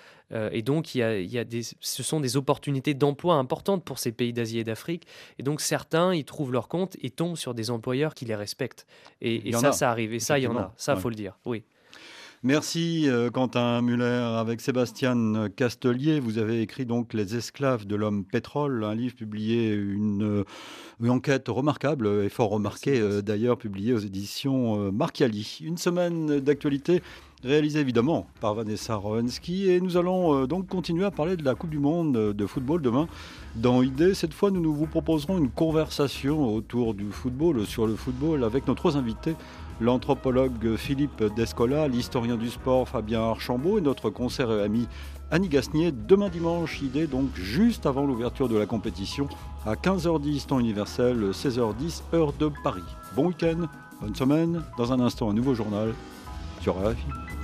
et donc, il y a, il y a des, ce sont des opportunités d'emploi importantes pour ces pays d'Asie et d'Afrique. Et donc, certains, ils trouvent leur compte et tombent sur des employeurs qui les respectent. Et, ça, ça arrive. Et ça, il y en a. Ça, il faut le dire. Oui. Merci euh, Quentin Muller. Avec Sébastien Castelier, vous avez écrit donc Les esclaves de l'homme pétrole, un livre publié, une, euh, une enquête remarquable et fort remarquée euh, d'ailleurs, publiée aux éditions Marchiali. Une semaine d'actualité réalisée évidemment par Vanessa Rowensky et nous allons donc continuer à parler de la Coupe du Monde de football demain dans Idée. Cette fois, nous, nous vous proposerons une conversation autour du football, sur le football, avec nos trois invités l'anthropologue Philippe Descola, l'historien du sport Fabien Archambault et notre concert et ami Annie Gasnier. Demain dimanche, idée donc juste avant l'ouverture de la compétition à 15h10 temps universel, 16h10 heure de Paris. Bon week-end, bonne semaine. Dans un instant, un nouveau journal sur RFI.